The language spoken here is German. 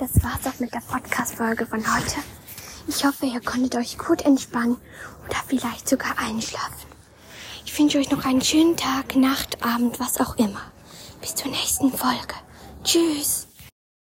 das war's auch mit der Podcast-Folge von heute. Ich hoffe, ihr konntet euch gut entspannen oder vielleicht sogar einschlafen. Ich wünsche euch noch einen schönen Tag, Nacht, Abend, was auch immer. Bis zur nächsten Folge. Tschüss.